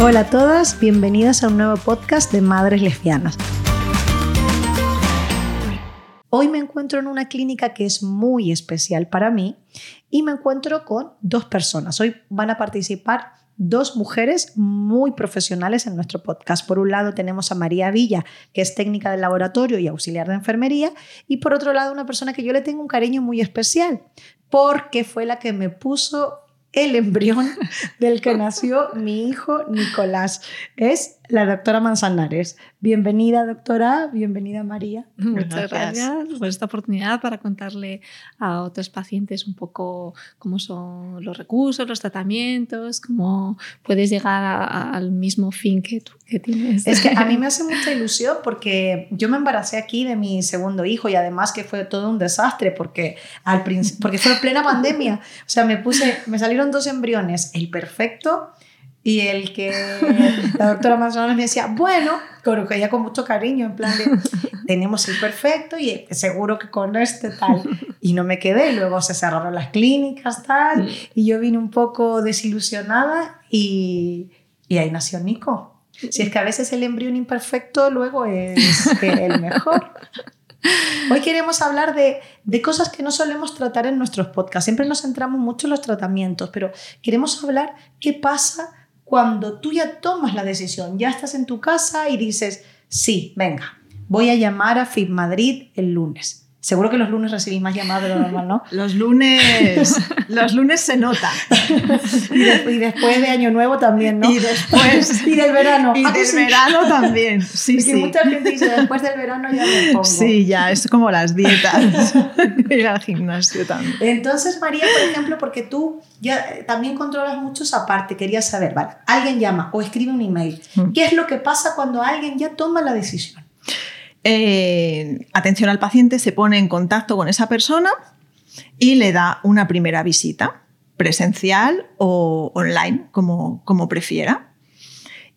Hola a todas, bienvenidas a un nuevo podcast de Madres Lesbianas. Hoy me encuentro en una clínica que es muy especial para mí y me encuentro con dos personas. Hoy van a participar dos mujeres muy profesionales en nuestro podcast. Por un lado tenemos a María Villa, que es técnica del laboratorio y auxiliar de enfermería, y por otro lado una persona que yo le tengo un cariño muy especial, porque fue la que me puso el embrión del que nació mi hijo Nicolás. Es la doctora Manzanares. Bienvenida, doctora. Bienvenida, María. Muchas gracias por esta oportunidad para contarle a otros pacientes un poco cómo son los recursos, los tratamientos, cómo puedes llegar al mismo fin que tú que tienes. Es que a mí me hace mucha ilusión porque yo me embaracé aquí de mi segundo hijo y además que fue todo un desastre porque, al porque fue plena pandemia. O sea, me puse, me salieron dos embriones, el perfecto y el que la doctora Manzanares me decía, bueno, con ella con mucho cariño, en plan de, tenemos el perfecto y seguro que con este tal. Y no me quedé, luego se cerraron las clínicas, tal, y yo vine un poco desilusionada y, y ahí nació Nico. Si es que a veces el embrión imperfecto luego es el mejor. Hoy queremos hablar de, de, cosas que no solemos tratar en nuestros podcasts. Siempre nos centramos mucho en los tratamientos, pero queremos hablar qué pasa cuando tú ya tomas la decisión, ya estás en tu casa y dices, sí, venga, voy a llamar a FIP Madrid el lunes. Seguro que los lunes recibís más llamadas de lo normal, ¿no? Los lunes, los lunes se nota. Y, después de Año Nuevo también, ¿no? Y después. y del verano. Y del verano también. Sí, Porque sí. mucha gente dice, después del verano ya me pongo. Sí, ya, es como las dietas. Ir al gimnasio también. Entonces, María, por ejemplo, porque tú ya también controlas mucho esa parte, quería saber, vale, alguien llama o escribe un email. Mm. ¿Qué es lo que pasa cuando alguien ya toma la decisión? Eh, atención al paciente se pone en contacto con esa persona y le da una primera visita, presencial o online, como, como prefiera.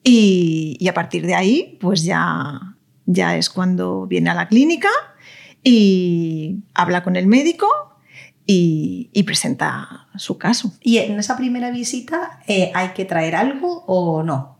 Y, a partir de ahí, pues ya, ya es cuando viene a la clínica y habla con el médico y, presenta su caso. ¿Y en esa primera visita eh, hay que traer algo o no?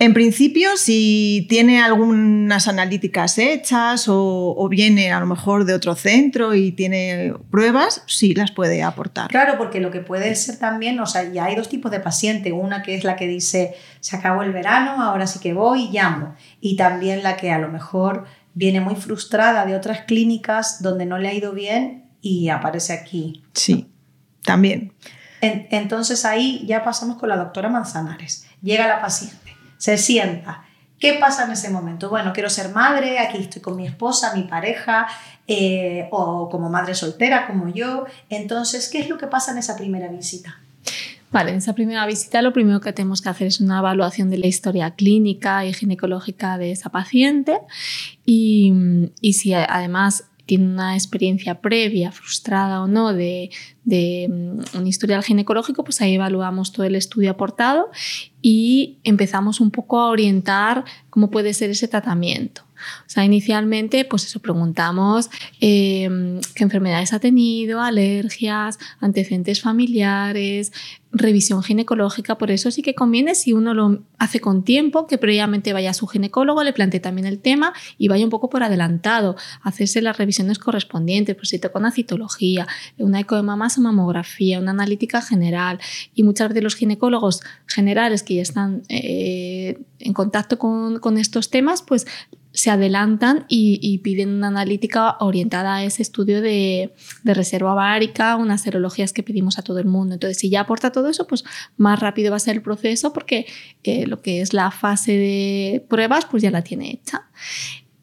En principio, si tiene algunas analíticas hechas o, viene a lo mejor de otro centro y tiene pruebas, sí las puede aportar. Claro, porque lo que puede ser también, o sea, ya hay dos tipos de paciente. Una que es la que dice, se acabó el verano, ahora sí que voy, llamo. Y también la que a lo mejor viene muy frustrada de otras clínicas donde no le ha ido bien y aparece aquí. Sí, también. entonces ahí ya pasamos con la doctora Manzanares. Llega la paciente se sienta. ¿Qué pasa en ese momento? Bueno, quiero ser madre, aquí estoy con mi esposa, mi pareja, eh, o como madre soltera como yo. Entonces, ¿qué es lo que pasa en esa primera visita? Vale, en esa primera visita lo primero que tenemos que hacer es una evaluación de la historia clínica y ginecológica de esa paciente y, y si además tiene una experiencia previa, frustrada o no, de, mm, un historial ginecológico, pues ahí evaluamos todo el estudio aportado y empezamos un poco a orientar cómo puede ser ese tratamiento. O sea, inicialmente, pues eso, preguntamos em, qué enfermedades ha tenido, alergias, antecedentes familiares, revisión ginecológica, por eso sí que conviene si uno lo hace con tiempo, que previamente vaya a su ginecólogo, le plantee también el tema y vaya un poco por adelantado, hacerse las revisiones correspondientes, pues si toca una citología, una eco de o mamografía, una analítica general. Y muchas veces los ginecólogos generales que ya están eh, en contacto con, con estos temas, pues se adelantan y, piden una analítica orientada a ese estudio de, reserva ovárica, unas serologías que pedimos a todo el mundo. Entonces, si ya aporta todo eso, pues más rápido va a ser el proceso porque eh, lo que es la fase de pruebas, pues ya la tiene hecha.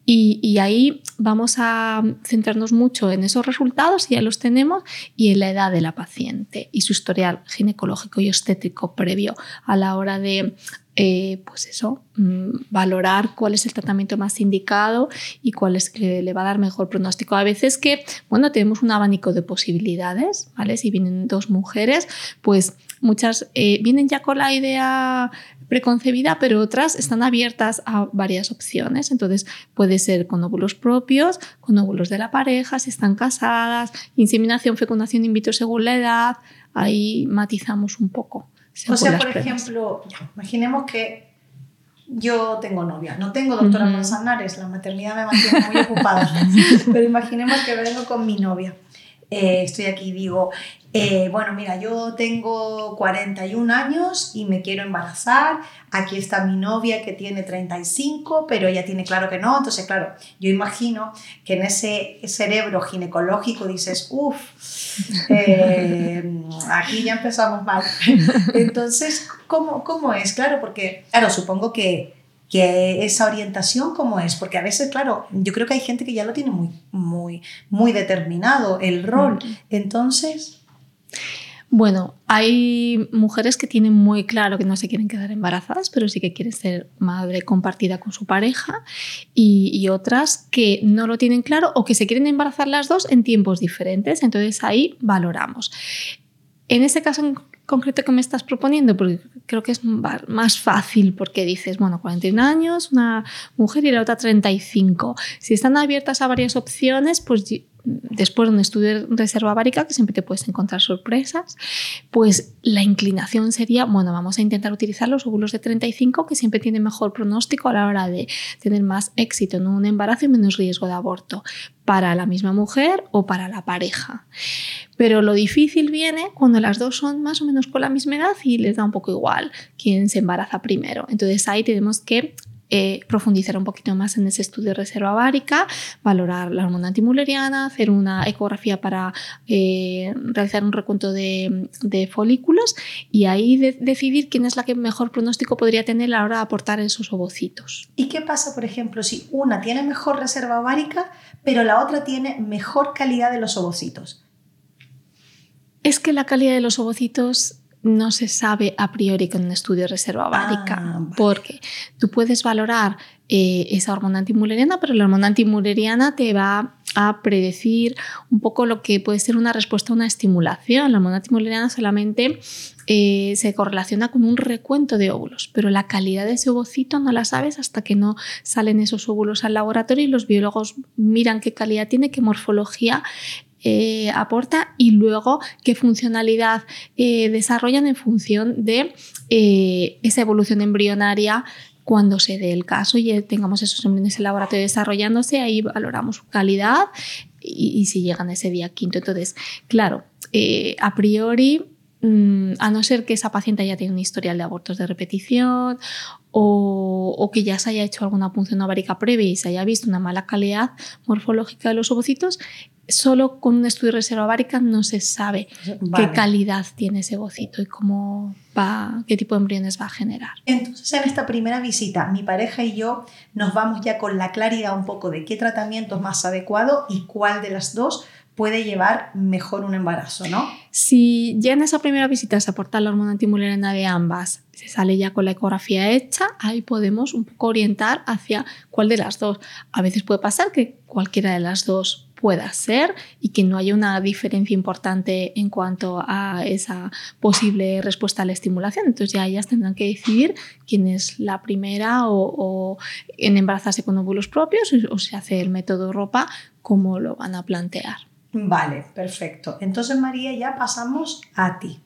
Y, ahí vamos a centrarnos mucho en esos resultados, ya los tenemos, y en la edad de la paciente y su historial ginecológico y estético previo a la hora de eh, pues eso, mm, valorar cuál es el tratamiento más indicado y cuál es que le va a dar mejor pronóstico. A veces que, bueno, tenemos un abanico de posibilidades, ¿vale? Si vienen dos mujeres, pues muchas eh, vienen ya con la idea preconcebida, pero otras están abiertas a varias opciones. Entonces puede ser con óvulos propios, con óvulos de la pareja, si están casadas, inseminación, fecundación in vitro según la edad, ahí matizamos un poco O sea, por ejemplo, imaginemos que yo tengo novia, no tengo doctora Manzanares, la maternidad me mantiene muy ocupada, pero imaginemos que vengo con mi novia. Eh, estoy aquí y digo, eh, bueno, mira, yo tengo 41 años y me quiero embarazar. Aquí está mi novia que tiene 35, pero ella tiene claro que no. Entonces, claro, yo imagino que en ese cerebro ginecológico dices, uff, eh, aquí ya empezamos mal. Entonces, ¿cómo, ¿cómo es? Claro, porque, claro, supongo que que esa orientación cómo es, porque a veces, claro, yo creo que hay gente que ya lo tiene muy, muy, muy determinado el rol. Entonces... Bueno, hay mujeres que tienen muy claro que no se quieren quedar embarazadas, pero sí que quieren ser madre compartida con su pareja, y, y, otras que no lo tienen claro o que se quieren embarazar las dos en tiempos diferentes. Entonces ahí valoramos. En ese caso concreto que me estás proponiendo? Porque creo que es más fácil porque dices, bueno, 41 años, una mujer y la otra 35. Si están abiertas a varias opciones, pues después de un estudio de reserva várica, que siempre te puedes encontrar sorpresas, pues la inclinación sería, bueno, vamos a intentar utilizar los óvulos de 35, que siempre tienen mejor pronóstico a la hora de tener más éxito en un embarazo y menos riesgo de aborto para la misma mujer o para la pareja. Pero lo difícil viene cuando las dos son más o menos con la misma edad y les da un poco igual quién se embaraza primero. Entonces ahí tenemos que eh, profundizar un poquito más en ese estudio de reserva várica, valorar la hormona antimuleriana, hacer una ecografía para eh, realizar un recuento de, folículos y ahí decidir quién es la que mejor pronóstico podría tener a la hora de aportar esos ovocitos. ¿Y qué pasa, por ejemplo, si una tiene mejor reserva ovárica, pero la otra tiene mejor calidad de los ovocitos? Es que la calidad de los ovocitos no se sabe a priori con un estudio de reserva ovárica, ah, porque tú puedes valorar eh, esa hormona antimuleriana, pero la hormona antimuleriana te va a predecir un poco lo que puede ser una respuesta a una estimulación. La hormona antimuleriana solamente eh, se correlaciona con un recuento de óvulos, pero la calidad de ese ovocito no la sabes hasta que no salen esos óvulos al laboratorio y los biólogos miran qué calidad tiene, qué morfología eh, aporta y luego qué funcionalidad eh, desarrollan en función de eh, esa evolución embrionaria cuando se dé el caso y tengamos esos embriones en el laboratorio desarrollándose, ahí valoramos su calidad y, si llegan ese día quinto. Entonces, claro, a priori mm, a no ser que esa paciente haya tenido un historial de abortos de repetición o, que ya se haya hecho alguna punción ovárica previa y se haya visto una mala calidad morfológica de los ovocitos, solo con un estudio de reserva ovárica no se sabe qué calidad tiene ese ovocito y cómo va, qué tipo de embriones va a generar. Entonces, en esta primera visita, mi pareja y yo nos vamos ya con la claridad un poco de qué tratamiento es más adecuado y cuál de las dos puede llevar mejor un embarazo, ¿no? Si ya en esa primera visita se aporta la hormona antimuleriana de ambas, se sale ya con la ecografía hecha, ahí podemos un poco orientar hacia cuál de las dos. A veces puede pasar que cualquiera de las dos pueda ser y que no haya una diferencia importante en cuanto a esa posible respuesta a la estimulación. Entonces ya ellas tendrán que decidir quién es la primera o, en embarazarse con óvulos propios o se hace el método ropa, cómo lo van a plantear. Vale, perfecto. Entonces María, ya pasamos a ti.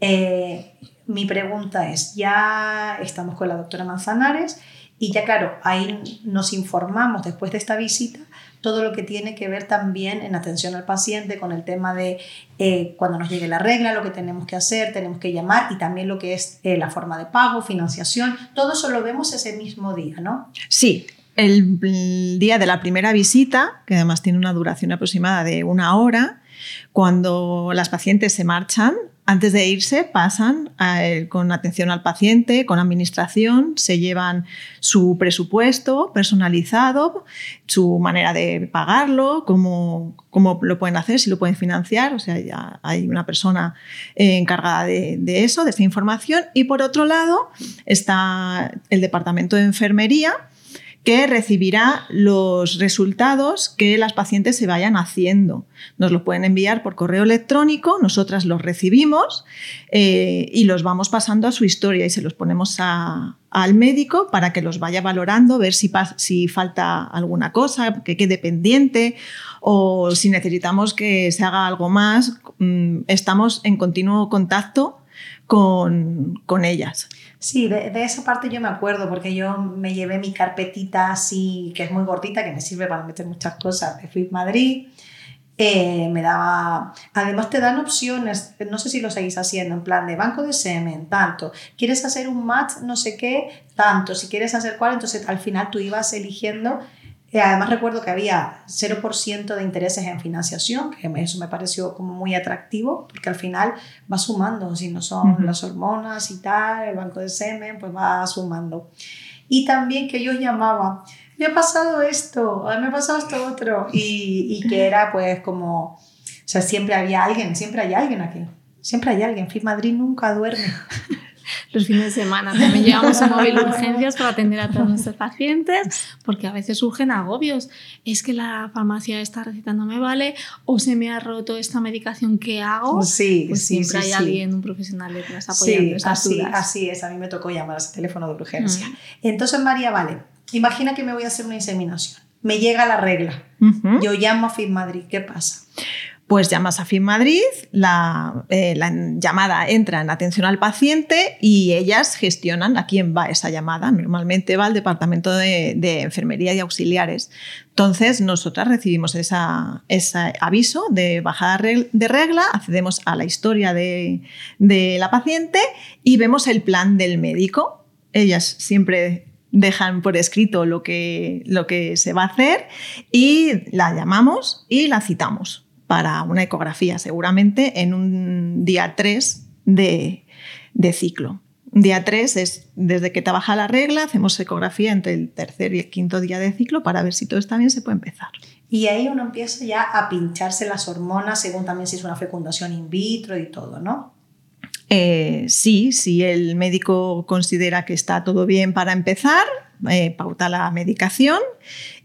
Eh, mi pregunta es, ya estamos con la doctora Manzanares y ya claro, ahí nos informamos después de esta visita todo lo que tiene que ver también en atención al paciente con el tema de eh, cuando nos llegue la regla, lo que tenemos que hacer, tenemos que llamar y también lo que es eh, la forma de pago, financiación, todo eso lo vemos ese mismo día, ¿no? Sí, el, el día de la primera visita, que además tiene una duración aproximada de una hora, cuando las pacientes se marchan, antes de irse pasan con atención al paciente, con administración, se llevan su presupuesto personalizado, su manera de pagarlo, cómo, cómo lo pueden hacer, si lo pueden financiar, o sea, ya hay una persona eh, encargada de, de eso, de esta información. Y por otro lado está el departamento de enfermería, que recibirá los resultados que las pacientes se vayan haciendo. Nos los pueden enviar por correo electrónico, nosotras los recibimos eh, y los vamos pasando a su historia y se los ponemos al médico para que los vaya valorando, ver si, si falta alguna cosa, que quede pendiente o si necesitamos que se haga algo más. Mm, estamos en continuo contacto con, con ellas. Sí, de, de, esa parte yo me acuerdo porque yo me llevé mi carpetita así, que es muy gordita, que me sirve para meter muchas cosas de Fit Madrid. Eh, me daba. Además, te dan opciones, no sé si lo seguís haciendo, en plan de banco de semen, tanto. ¿Quieres hacer un match, no sé qué? Tanto. Si quieres hacer cuál, entonces al final tú ibas eligiendo. Eh, además, recuerdo que había 0% de intereses en financiación, que eso me pareció como muy atractivo, porque al final va sumando. Si no son uh -huh. las hormonas y tal, el banco de semen, pues va sumando. Y también que yo llamaba me ha pasado esto, me ha pasado esto otro, y, y, que era pues como, o sea, siempre había alguien, siempre hay alguien aquí, siempre hay alguien, Fit Madrid nunca duerme. Los fines de semana también llevamos un móvil de urgencias para atender a todos nuestros pacientes, porque a veces surgen agobios. Es que la farmacia esta receta no me vale, o se me ha roto esta medicación que hago. Sí, pues sí, siempre sí, hay alguien, un profesional detrás apoyando sí, esas así, dudas. así es, a mí me tocó llamar a ese teléfono de urgencia. Mm. Entonces, María, vale, Imagina que me voy a hacer una inseminación. Me llega la regla. Uh -huh. Yo llamo a FIM Madrid. ¿Qué pasa? Pues llamas a FIM Madrid, la, eh, la, llamada entra en atención al paciente y ellas gestionan a quién va esa llamada. Normalmente va al departamento de, enfermería y auxiliares. Entonces, nosotras recibimos esa, ese aviso de bajada de regla, accedemos a la historia de, la paciente y vemos el plan del médico. Ellas siempre dejan por escrito lo que se va a hacer y la llamamos y la citamos para una ecografía, seguramente en un día 3 de, de ciclo. Día 3 es desde que te baja la regla, hacemos ecografía entre el tercer y el quinto día de ciclo para ver si todo está bien, se puede empezar. Y ahí uno empieza ya a pincharse las hormonas, según también si es una fecundación in vitro y todo, ¿no? Eh, sí, si el médico considera que está todo bien para empezar, eh, pauta la medicación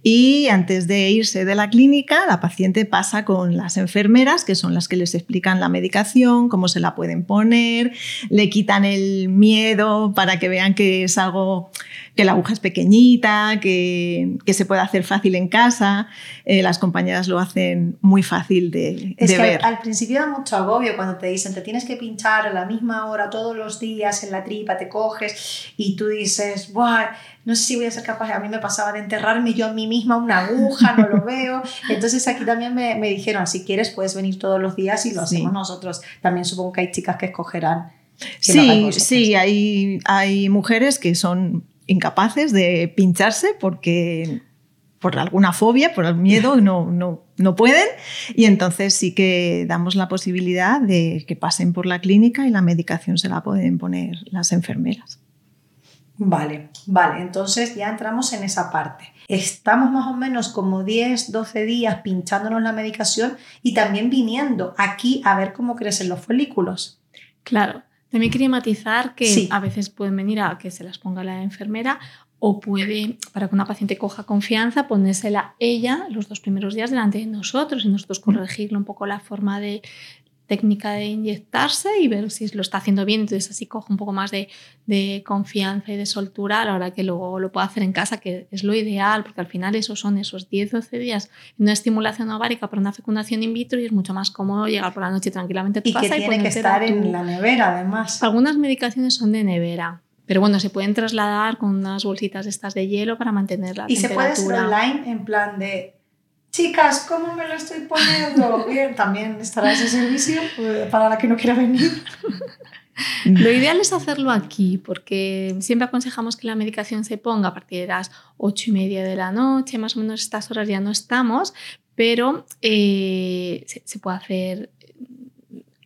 y antes de irse de la clínica, la paciente pasa con las enfermeras, que son las que les explican la medicación, cómo se la pueden poner, le quitan el miedo para que vean que es algo, que la aguja es pequeñita, que, que se puede hacer fácil en casa. Eh, las compañeras lo hacen muy fácil de, es de que ver. Al, al, principio da mucho agobio cuando te dicen, te tienes que pinchar a la misma hora todos los días en la tripa, te coges y tú dices, Buah, no sé si voy a ser capaz, a mí me pasaba de enterrarme yo a mí misma una aguja, no lo veo. Entonces aquí también me, me dijeron, si quieres puedes venir todos los días y lo hacemos sí. nosotros. También supongo que hay chicas que escogerán. Que sí, sí, hay, hay mujeres que son incapaces de pincharse porque por alguna fobia, por el miedo, no, no, no pueden. Y entonces sí que damos la posibilidad de que pasen por la clínica y la medicación se la pueden poner las enfermeras. Vale, vale, entonces ya entramos en esa parte. Estamos más o menos como 10, 12 días pinchándonos la medicación y también viniendo aquí a ver cómo crecen los folículos. Claro, también quería matizar que sí. a veces pueden venir a que se las ponga la enfermera o puede, para que una paciente coja confianza, ponérsela ella los dos primeros días delante de nosotros y nosotros corregirle un poco la forma de técnica de inyectarse y ver si lo está haciendo bien. Entonces así coge un poco más de, de, confianza y de soltura a la hora que luego lo pueda hacer en casa, que es lo ideal, porque al final esos son esos 10-12 días de una estimulación ovárica para una fecundación in vitro y es mucho más cómodo llegar por la noche tranquilamente a tu y casa que tiene que estar tu... en la nevera además. Algunas medicaciones son de nevera. Pero bueno, se pueden trasladar con unas bolsitas estas de hielo para mantener la y temperatura. Y se puede hacer online en plan de chicas, ¿cómo me lo estoy poniendo? Bien, también estará ese servicio pues, para la que no quiera venir. Lo ideal es hacerlo aquí, porque siempre aconsejamos que la medicación se ponga a partir de las ocho y media de la noche, más o menos estas horas ya no estamos, pero eh, se, se, puede hacer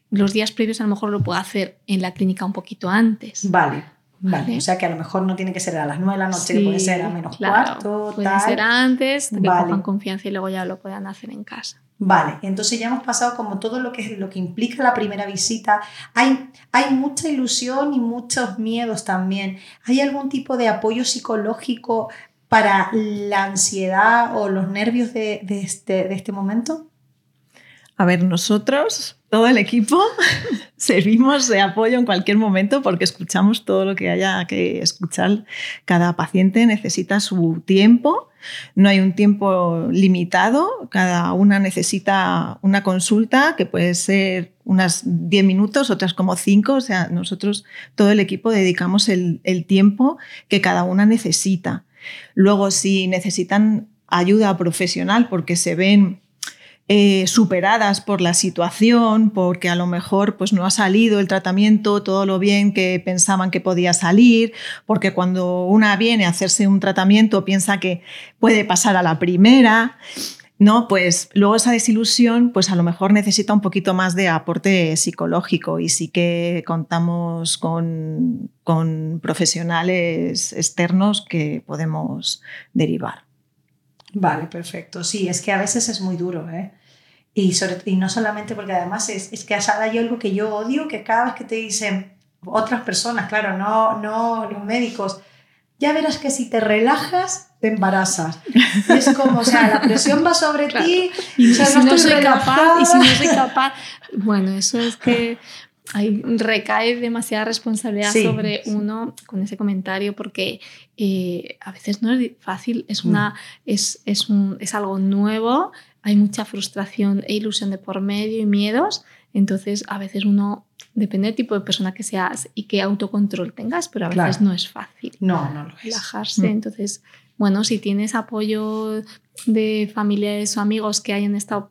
los días previos, a lo mejor lo puedo hacer en la clínica un poquito antes. Vale. Vale, o sea que a lo mejor no tiene que ser a las 9 de la noche, sí, puede ser a menos claro, cuarto, puede tal. ser antes, que vale. cojan confianza y luego ya lo puedan hacer en casa. Vale, entonces ya hemos pasado como todo lo que, lo que implica la primera visita. Hay, hay mucha ilusión y muchos miedos también. ¿Hay algún tipo de apoyo psicológico para la ansiedad o los nervios de, de, este, de este momento? A ver, nosotros, todo el equipo, servimos de apoyo en cualquier momento porque escuchamos todo lo que haya que escuchar. Cada paciente necesita su tiempo, no hay un tiempo limitado, cada una necesita una consulta que puede ser unas 10 minutos, otras como 5, o sea, nosotros, todo el equipo, dedicamos el, el tiempo que cada una necesita. Luego, si necesitan ayuda profesional porque se ven eh, superadas por la situación, porque a lo mejor pues, no ha salido el tratamiento todo lo bien que pensaban que podía salir, porque cuando una viene a hacerse un tratamiento piensa que puede pasar a la primera. ¿no? Pues luego esa desilusión, pues a lo mejor necesita un poquito más de aporte psicológico y sí que contamos con, con profesionales externos que podemos derivar. Vale, perfecto. Sí, es que a veces es muy duro, ¿eh? Y, sobre, y no solamente porque además es, es que hay algo que yo odio, que cada vez que te dicen otras personas, claro, no, no los médicos, ya verás que si te relajas, te embarazas. Es como, o sea, la presión va sobre ti y, si no, soy capaz, y si no soy capaz, bueno, eso es que hay, recae demasiada responsabilidad sobre uno con ese comentario porque eh, a veces no es fácil, es, una, mm. es, es, un, es algo nuevo, hay mucha frustración e ilusión de por medio y miedos, entonces a veces uno, depende del tipo de persona que seas y qué autocontrol tengas, pero a veces no es fácil. No, no lo es. Relajarse, mm. entonces bueno, si tienes apoyo de familiares o amigos que hayan estado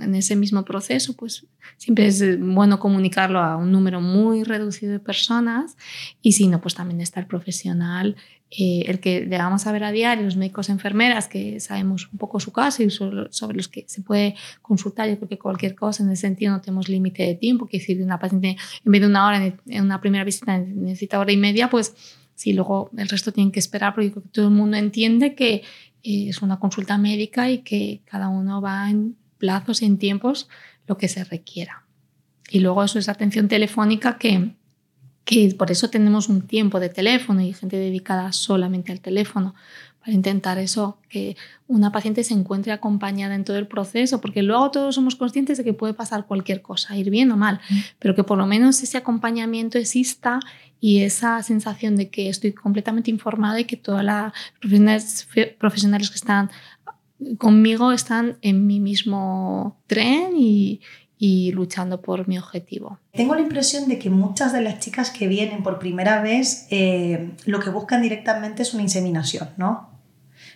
en ese mismo proceso, pues siempre es bueno comunicarlo a un número muy reducido de personas y si no, pues también está profesional, eh, el que le vamos a ver a diario, los médicos enfermeras, que sabemos un poco su caso y sobre, los que se puede consultar. Yo creo que cualquier cosa en ese sentido no tenemos límite de tiempo, que si una paciente en vez de una hora en una primera visita necesita hora y media, pues si luego el resto tienen que esperar, porque todo el mundo entiende que eh, es una consulta médica y que cada uno va en plazos y en tiempos lo que se requiera. Y luego eso es atención telefónica que, que por eso tenemos un tiempo de teléfono y gente dedicada solamente al teléfono, para intentar eso, que una paciente se encuentre acompañada en todo el proceso, porque luego todos somos conscientes de que puede pasar cualquier cosa, ir bien o mal, mm. pero que por lo menos ese acompañamiento exista y esa sensación de que estoy completamente informada y que todas las profesionales, profesionales que están conmigo están en mi mismo tren y, y luchando por mi objetivo. Tengo la impresión de que muchas de las chicas que vienen por primera vez eh, lo que buscan directamente es una inseminación, ¿no?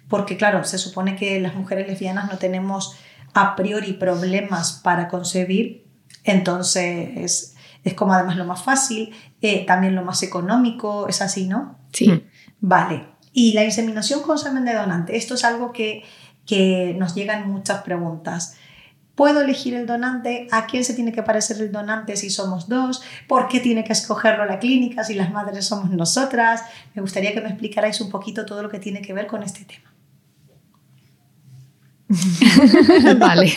Porque claro, se supone que las mujeres lesbianas no tenemos a priori problemas para concebir, entonces es, como además lo más fácil, eh, también lo más económico, es así, ¿no? Sí. Vale. Y la inseminación con semen de donante, esto es algo que, que nos llegan muchas preguntas. ¿Puedo elegir el donante? ¿A quién se tiene que parecer el donante si somos dos? ¿Por qué tiene que escogerlo la clínica si las madres somos nosotras? Me gustaría que me explicarais un poquito todo lo que tiene que ver con este tema. vale.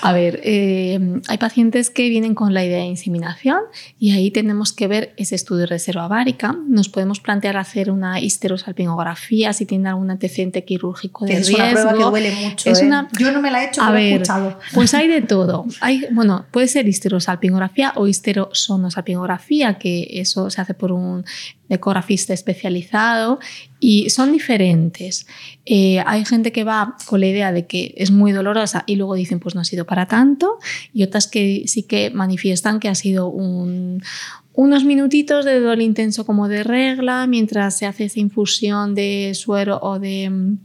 A ver, eh, hay pacientes que vienen con la idea de inseminación y ahí tenemos que ver ese estudio de reserva várica. Nos podemos plantear hacer una histerosalpingografía si tiene algún antecedente quirúrgico de es riesgo. Es una prueba que duele mucho. Es ¿eh? una... Yo no me la he hecho, pero he escuchado. Pues hay de todo. Hay, bueno, puede ser histerosalpingografía o histerosonosalpingografía, que eso se hace por un ecografista especializado y son diferentes. Eh, hay gente que va con la idea de que es muy dolorosa y luego dicen pues no ha sido para tanto y otras que sí que manifiestan que ha sido unos minutitos de dolor intenso como de regla mientras se hace esa infusión de suero o de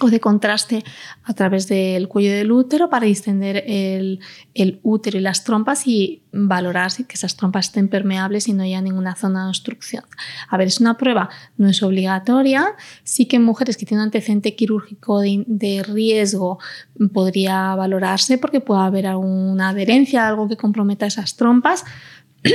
o de contraste a través del cuello del útero para distender el, útero y las trompas y valorar si que esas trompas estén permeables y no haya ninguna zona de obstrucción. A ver, es una prueba, no es obligatoria. Sí que en mujeres que tienen antecedente quirúrgico de, riesgo podría valorarse porque puede haber alguna adherencia, algo que comprometa esas trompas.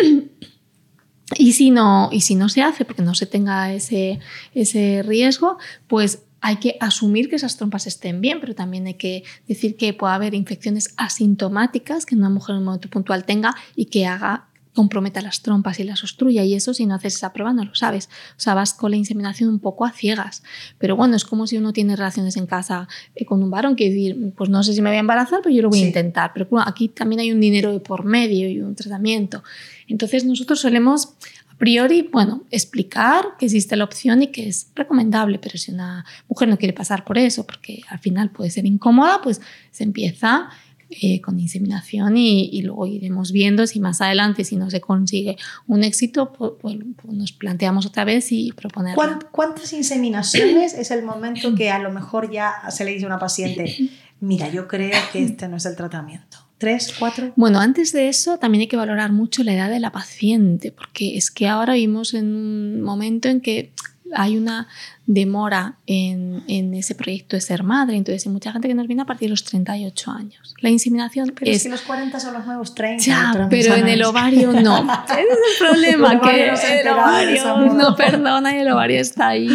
Y si, no, y si no se hace porque no se tenga ese, ese riesgo, pues hay que asumir que esas trompas estén bien, pero también hay que decir que puede haber infecciones asintomáticas que una mujer en un momento puntual tenga y que haga comprometa las trompas y las obstruya y eso si no haces esa prueba no lo sabes. O sea, vas con la inseminación un poco a ciegas. Pero bueno, es como si uno tiene relaciones en casa eh, con un varón, que decir, pues no sé si me voy a embarazar, pero yo lo voy a intentar. Pero bueno, aquí también hay un dinero de por medio y un tratamiento. Entonces nosotros solemos priori, bueno, explicar que existe la opción y que es recomendable, pero si una mujer no quiere pasar por eso, porque al final puede ser incómoda, pues se empieza eh, con inseminación y, luego iremos viendo si más adelante, si no se consigue un éxito, pues, pues, pues nos planteamos otra vez y proponer. ¿Cuántas inseminaciones es el momento que a lo mejor ya se le dice a una paciente, mira, yo creo que este no es el tratamiento? ¿Tres, cuatro? Bueno, antes de eso también hay que valorar mucho la edad de la paciente, porque es que ahora vivimos en un momento en que hay una demora en, en, ese proyecto de ser madre. Entonces, hay mucha gente que nos viene a partir de los 38 años. La inseminación pero es... que los 40 son los nuevos 30. Ya, pero en el ovario no. Ese es el problema, el que el ovario no perdona y el ovario está ahí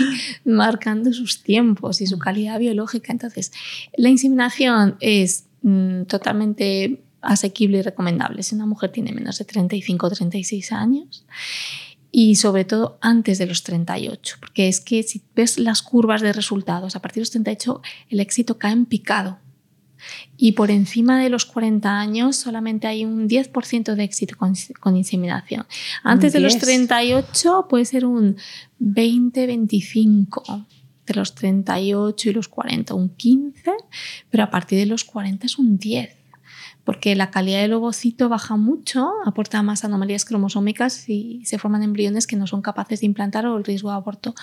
marcando sus tiempos y su calidad biológica. Entonces, la inseminación es mm, totalmente asequible y recomendable si una mujer tiene menos de 35 o 36 años y sobre todo antes de los 38, porque es que si ves las curvas de resultados, a partir de los 38 el éxito cae en picado. Y por encima de los 40 años solamente hay un 10% de éxito con, inseminación. Antes de los 38 puede ser un 20-25 de los 38 y los 40, un 15, pero a partir de los 40 es un 10 porque la calidad del ovocito baja mucho, aporta más anomalías cromosómicas y se forman embriones que no son capaces de implantar o el riesgo de aborto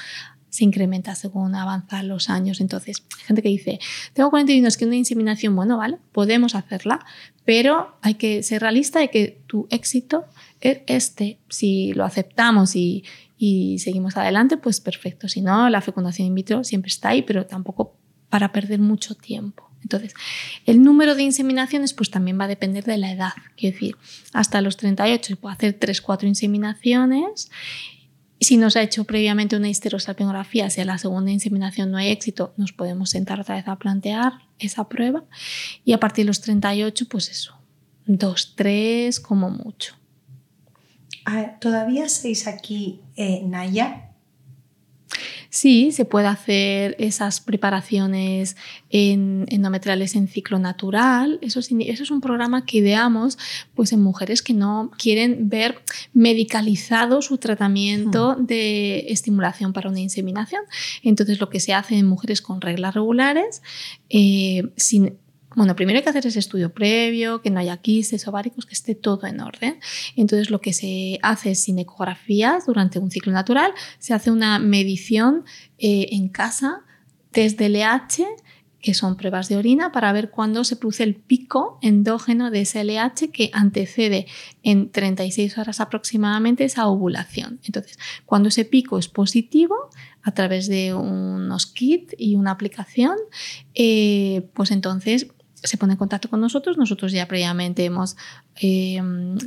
se incrementa según avanzan los años. Entonces, hay gente que dice, tengo 41 años, que una inseminación, bueno, vale, podemos hacerla, pero hay que ser realista de que tu éxito es este. Si lo aceptamos y, y seguimos adelante, pues perfecto. Si no, la fecundación in vitro siempre está ahí, pero tampoco para perder mucho tiempo. Entonces, el número de inseminaciones pues también va a depender de la edad. Quiero decir, hasta los 38 se puede hacer 3-4 inseminaciones. Si nos ha hecho previamente una histerosalpingografía, si a la segunda inseminación no hay éxito, nos podemos sentar otra vez a plantear esa prueba. Y a partir de los 38, pues eso, 2, 3 como mucho. ¿Todavía seis aquí, Naya? Sí, se puede hacer esas preparaciones en, endometriales en ciclo natural. Eso, eso, es un programa que ideamos pues, en mujeres que no quieren ver medicalizado su tratamiento hmm. de estimulación para una inseminación. Entonces, lo que se hace en mujeres con reglas regulares, eh, sin bueno, primero hay que hacer ese estudio previo, que no haya quistes ováricos, que esté todo en orden. Entonces, lo que se hace sin ecografías durante un ciclo natural, se hace una medición eh, en casa desde LH que son pruebas de orina, para ver cuándo se produce el pico endógeno de ese LH que antecede en 36 horas aproximadamente esa ovulación. Entonces, cuando ese pico es positivo, a través de unos kits y una aplicación, eh, pues entonces se pone en contacto con nosotros. Nosotros ya previamente hemos eh,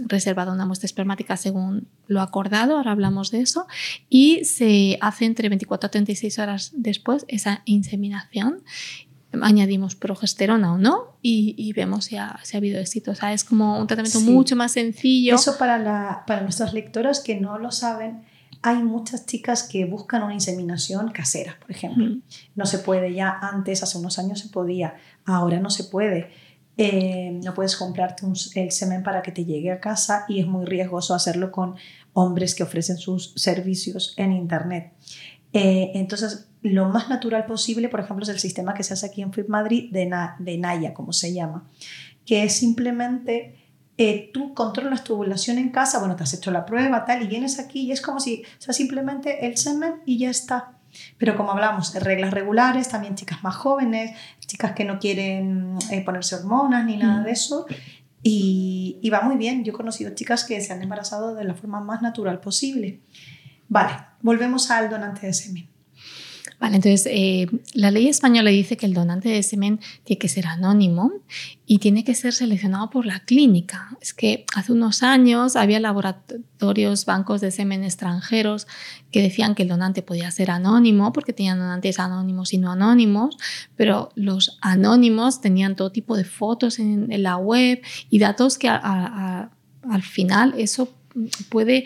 reservado una muestra espermática según lo acordado, ahora hablamos de eso, y se hace entre 24 a 36 horas después esa inseminación. Añadimos progesterona o no y, vemos si ha, si ha, habido éxito. O sea, es como un tratamiento mucho más sencillo. Eso para, la, para nuestras lectoras que no lo saben, hay muchas chicas que buscan una inseminación casera, por ejemplo. No se puede ya, antes, hace unos años se podía, ahora no se puede. Eh, no puedes comprarte el semen para que te llegue a casa y es muy riesgoso hacerlo con hombres que ofrecen sus servicios en Internet. Eh, entonces, lo más natural posible, por ejemplo, es el sistema que se hace aquí en Fit Madrid de, de Naya, como se llama, que es simplemente eh, tú controlas tu ovulación en casa, bueno, te has hecho la prueba, tal, y vienes aquí y es como si, o sea, simplemente el semen y ya está. Pero como hablamos de reglas regulares, también chicas más jóvenes, chicas que no quieren eh, ponerse hormonas ni nada de eso, y, y, va muy bien. Yo he conocido chicas que se han embarazado de la forma más natural posible. Vale, volvemos al donante de semen. Entonces eh, la ley española dice que el donante de semen tiene que ser anónimo y tiene que ser seleccionado por la clínica. Es que hace unos años había laboratorios, bancos de semen extranjeros que decían que el donante podía ser anónimo porque tenían donantes anónimos y no anónimos, pero los anónimos tenían todo tipo de fotos en, la web y datos que al final eso puede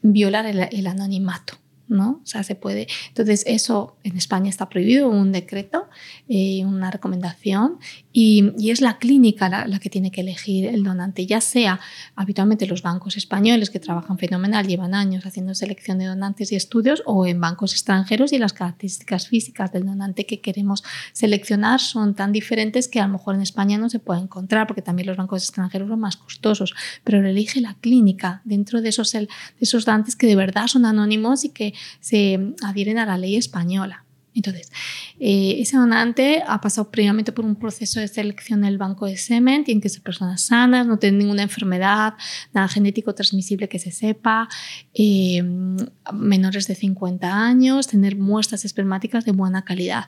violar el anonimato. ¿No? O sea, se puede. Entonces, eso en España está prohibido, un decreto, eh, una recomendación, y, es la clínica la, que tiene que elegir el donante, ya sea habitualmente los bancos españoles que trabajan fenomenal, llevan años haciendo selección de donantes y estudios, o en bancos extranjeros y las características físicas del donante que queremos seleccionar son tan diferentes que a lo mejor en España no se puede encontrar, porque también los bancos extranjeros son más costosos, pero lo elige la clínica dentro de esos, de esos donantes que de verdad son anónimos y que se adhieren a la ley española. Entonces, eh, ese donante ha pasado previamente por un proceso de selección del banco de semen, tienen que ser personas sanas, no tienen ninguna enfermedad, nada genético transmisible que se sepa, eh, menores de 50 años, tener muestras espermáticas de buena calidad.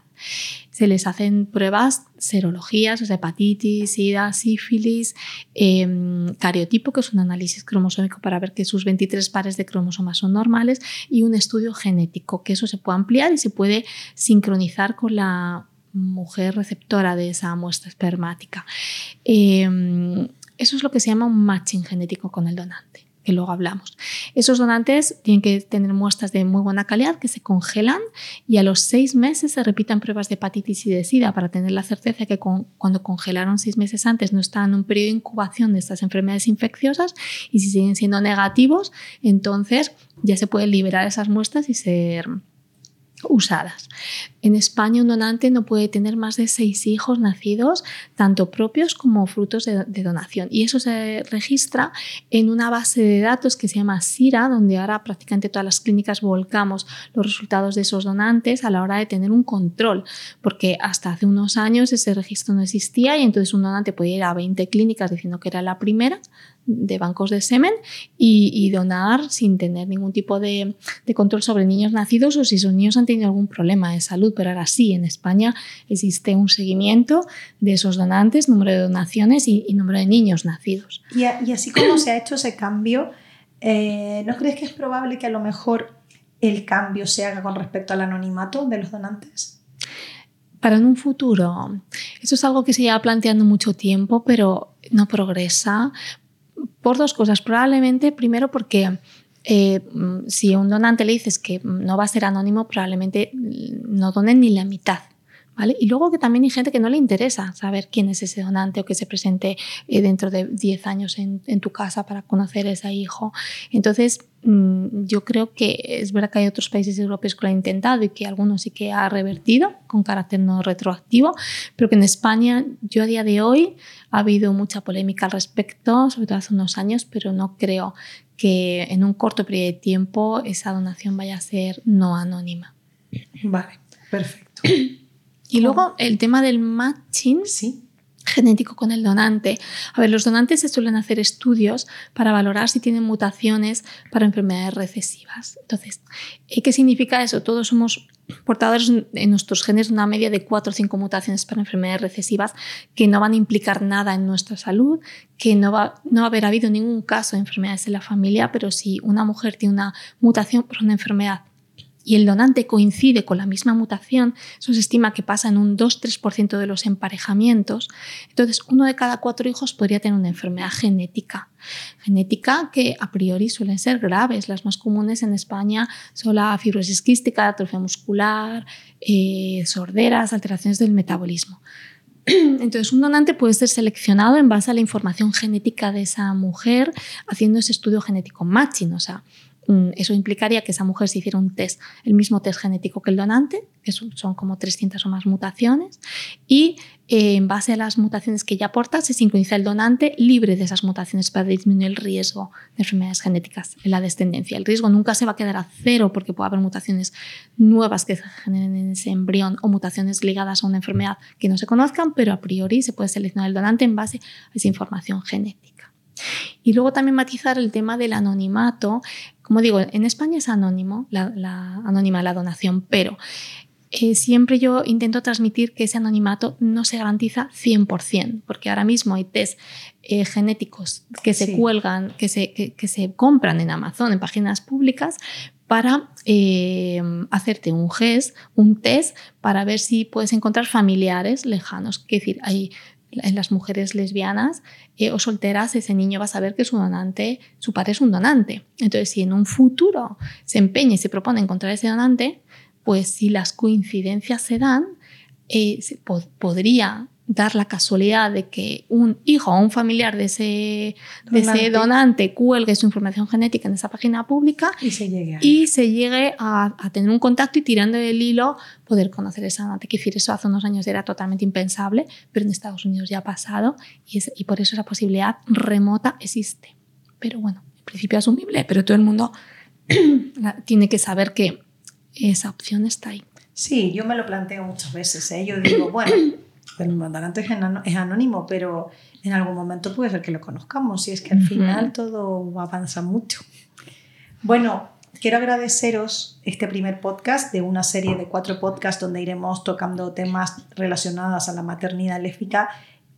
Se les hacen pruebas, serologías, o sea, hepatitis, sida, sífilis, em, cariotipo, que es un análisis cromosómico para ver que sus 23 pares de cromosomas son normales, y un estudio genético, que eso se puede ampliar y se puede sincronizar con la mujer receptora de esa muestra espermática. Em, eso es lo que se llama un matching genético con el donante que luego hablamos. Esos donantes tienen que tener muestras de muy buena calidad que se congelan y a los seis meses se repitan pruebas de hepatitis y de sida para tener la certeza que cuando congelaron seis meses antes no están en un periodo de incubación de estas enfermedades infecciosas y si siguen siendo negativos, entonces ya se pueden liberar esas muestras y ser usadas. En España un donante no puede tener más de seis hijos nacidos, tanto propios como frutos de, donación. Y eso se registra en una base de datos que se llama SIRA, donde ahora prácticamente todas las clínicas volcamos los resultados de esos donantes a la hora de tener un control, porque hasta hace unos años ese registro no existía y entonces un donante podía ir a 20 clínicas diciendo que era la primera, de bancos de semen y, donar sin tener ningún tipo de, control sobre niños nacidos o si esos niños han tenido algún problema de salud. Pero ahora sí, en España existe un seguimiento de esos donantes, número de donaciones y, número de niños nacidos. Y, así como se ha hecho ese cambio, eh, ¿no crees que es probable que a lo mejor el cambio se haga con respecto al anonimato de los donantes? Para en un futuro, eso es algo que se lleva planteando mucho tiempo, pero no progresa por dos cosas. Probablemente, primero porque eh, si un donante le dices que no va a ser anónimo, probablemente no donen ni la mitad. ¿Vale? Y luego que también hay gente que no le interesa saber quién es ese donante o que se presente eh, dentro de 10 años en, en, tu casa para conocer a ese hijo. Entonces, yo creo que es verdad que hay otros países europeos que lo han intentado y que algunos sí que ha revertido con carácter no retroactivo, pero que en España yo a día de hoy ha habido mucha polémica al respecto, sobre todo hace unos años, pero no creo que en un corto periodo de tiempo esa donación vaya a ser no anónima. Vale, perfecto. Y luego el tema del matching. Sí genético con el donante. A ver, los donantes se suelen hacer estudios para valorar si tienen mutaciones para enfermedades recesivas. Entonces, eh, ¿qué significa eso? Todos somos portadores en nuestros genes una media de 4 o 5 mutaciones para enfermedades recesivas que no van a implicar nada en nuestra salud, que no va, no a haber habido ningún caso de enfermedades en la familia, pero si una mujer tiene una mutación por una enfermedad y el donante coincide con la misma mutación, eso se estima que pasa en un 2-3% de los emparejamientos, entonces uno de cada cuatro hijos podría tener una enfermedad genética. Genética que a priori suelen ser graves. Las más comunes en España son la fibrosis quística, atrofia muscular, eh, sorderas, alteraciones del metabolismo. Entonces, un donante puede ser seleccionado en base a la información genética de esa mujer, haciendo ese estudio genético matching, o sea, eso implicaría que esa mujer se hiciera un test, el mismo test genético que el donante, que son como 300 o más mutaciones, y eh, en base a las mutaciones que ella aporta, se sincroniza el donante libre de esas mutaciones para disminuir el riesgo de enfermedades genéticas en la descendencia. El riesgo nunca se va a quedar a cero porque puede haber mutaciones nuevas que se generen en ese embrión o mutaciones ligadas a una enfermedad que no se conozcan, pero a priori se puede seleccionar el donante en base a esa información genética. Y luego también matizar el tema del anonimato. Como digo, en España es anónimo, la, anónima la donación, pero eh, siempre yo intento transmitir que ese anonimato no se garantiza 100%, porque ahora mismo hay test eh, genéticos que se cuelgan, que se, que, se compran en Amazon, en páginas públicas, para eh, hacerte un GES, un test, para ver si puedes encontrar familiares lejanos. Es decir, hay en las mujeres lesbianas eh, o solteras, ese niño va a saber que su donante, su padre es un donante. Entonces, si en un futuro se empeña y se propone encontrar ese donante, pues si las coincidencias se dan, eh, se podría dar la casualidad de que un hijo o un familiar de ese donante, ese donante cuelgue su información genética en esa página pública y se llegue, y se llegue a, tener un contacto y tirando del hilo poder conocer esa donante. Que eso hace unos años era totalmente impensable, pero en Estados Unidos ya ha pasado y, y por eso esa posibilidad remota existe. Pero bueno, en principio asumible, pero todo el mundo tiene que saber que esa opción está ahí. Sí, yo me lo planteo muchas veces. ¿eh? Yo digo, bueno, el donante es anónimo, pero en algún momento puede ser que lo conozcamos y es que al final todo avanza mucho. Bueno, quiero agradeceros este primer podcast de una serie de cuatro podcasts donde iremos tocando temas relacionados a la maternidad lésbica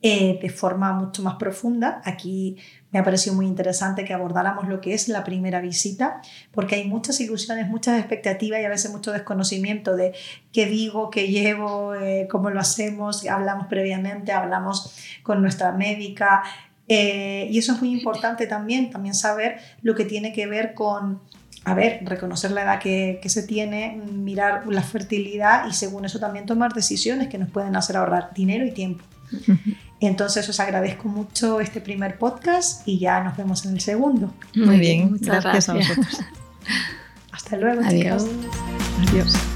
eh, de forma mucho más profunda. Aquí me ha parecido muy interesante que abordáramos lo que es la primera visita, porque hay muchas ilusiones, muchas expectativas y a veces mucho desconocimiento de qué digo, qué llevo, eh, cómo lo hacemos. Hablamos previamente, hablamos con nuestra médica. Eh, y eso es muy importante también, también saber lo que tiene que ver con a ver, reconocer la edad que, que, se tiene, mirar la fertilidad y según eso también tomar decisiones que nos pueden hacer ahorrar dinero y tiempo. Entonces os agradezco mucho este primer podcast y ya nos vemos en el segundo. Muy bien, gracias, a vosotros. Hasta luego. Adiós. Adiós.